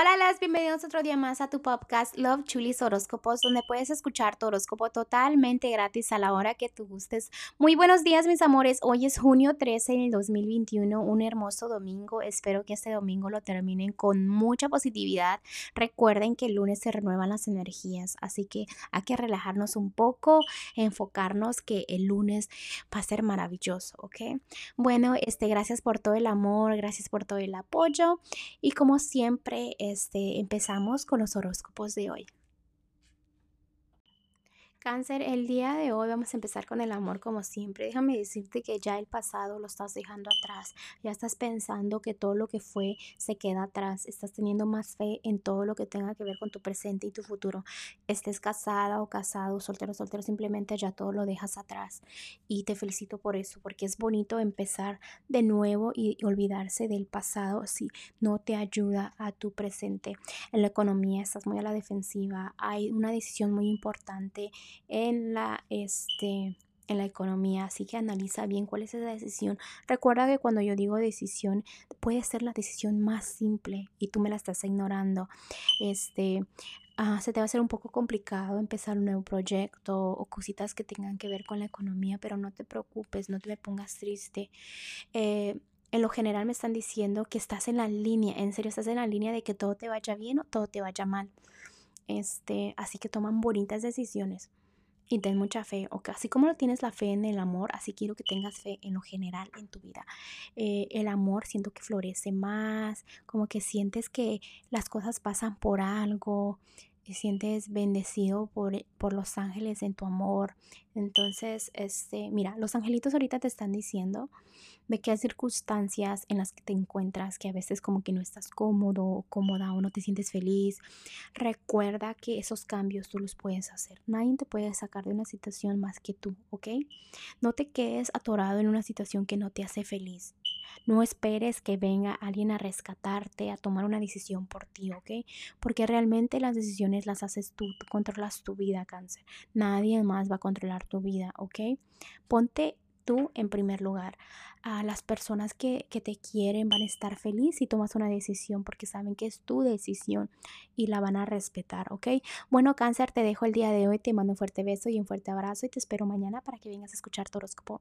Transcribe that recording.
Hola, las bienvenidos otro día más a tu podcast Love Chulis Horóscopos, donde puedes escuchar tu horóscopo totalmente gratis a la hora que tú gustes. Muy buenos días, mis amores. Hoy es junio 13 del 2021, un hermoso domingo. Espero que este domingo lo terminen con mucha positividad. Recuerden que el lunes se renuevan las energías, así que hay que relajarnos un poco, enfocarnos que el lunes va a ser maravilloso, ¿ok? Bueno, este, gracias por todo el amor, gracias por todo el apoyo y como siempre, este, empezamos con los horóscopos de hoy. Cáncer, el día de hoy vamos a empezar con el amor como siempre. Déjame decirte que ya el pasado lo estás dejando atrás. Ya estás pensando que todo lo que fue se queda atrás. Estás teniendo más fe en todo lo que tenga que ver con tu presente y tu futuro. Estés casada o casado, soltero, soltero, simplemente ya todo lo dejas atrás. Y te felicito por eso, porque es bonito empezar de nuevo y olvidarse del pasado si no te ayuda a tu presente. En la economía estás muy a la defensiva. Hay una decisión muy importante en la, este, en la economía, así que analiza bien cuál es esa decisión. Recuerda que cuando yo digo decisión, puede ser la decisión más simple y tú me la estás ignorando. Este, ah, se te va a hacer un poco complicado empezar un nuevo proyecto o cositas que tengan que ver con la economía, pero no te preocupes, no te me pongas triste. Eh, en lo general me están diciendo que estás en la línea, en serio, estás en la línea de que todo te vaya bien o todo te vaya mal. Este, así que toman bonitas decisiones y ten mucha fe, o así como lo tienes la fe en el amor, así quiero que tengas fe en lo general en tu vida. Eh, el amor siento que florece más, como que sientes que las cosas pasan por algo, sientes bendecido por, eh, por los ángeles en tu amor. Entonces, este, mira, los angelitos ahorita te están diciendo de hay circunstancias en las que te encuentras que a veces como que no estás cómodo o cómoda o no te sientes feliz. Recuerda que esos cambios tú los puedes hacer. Nadie te puede sacar de una situación más que tú, ¿ok? No te quedes atorado en una situación que no te hace feliz. No esperes que venga alguien a rescatarte, a tomar una decisión por ti, ¿ok? Porque realmente las decisiones las haces tú, tú controlas tu vida, cáncer. Nadie más va a controlar tu vida, ¿ok? Ponte tú en primer lugar. A las personas que, que, te quieren van a estar felices si tomas una decisión porque saben que es tu decisión y la van a respetar, ¿ok? Bueno, cáncer, te dejo el día de hoy, te mando un fuerte beso y un fuerte abrazo y te espero mañana para que vengas a escuchar tu horóscopo.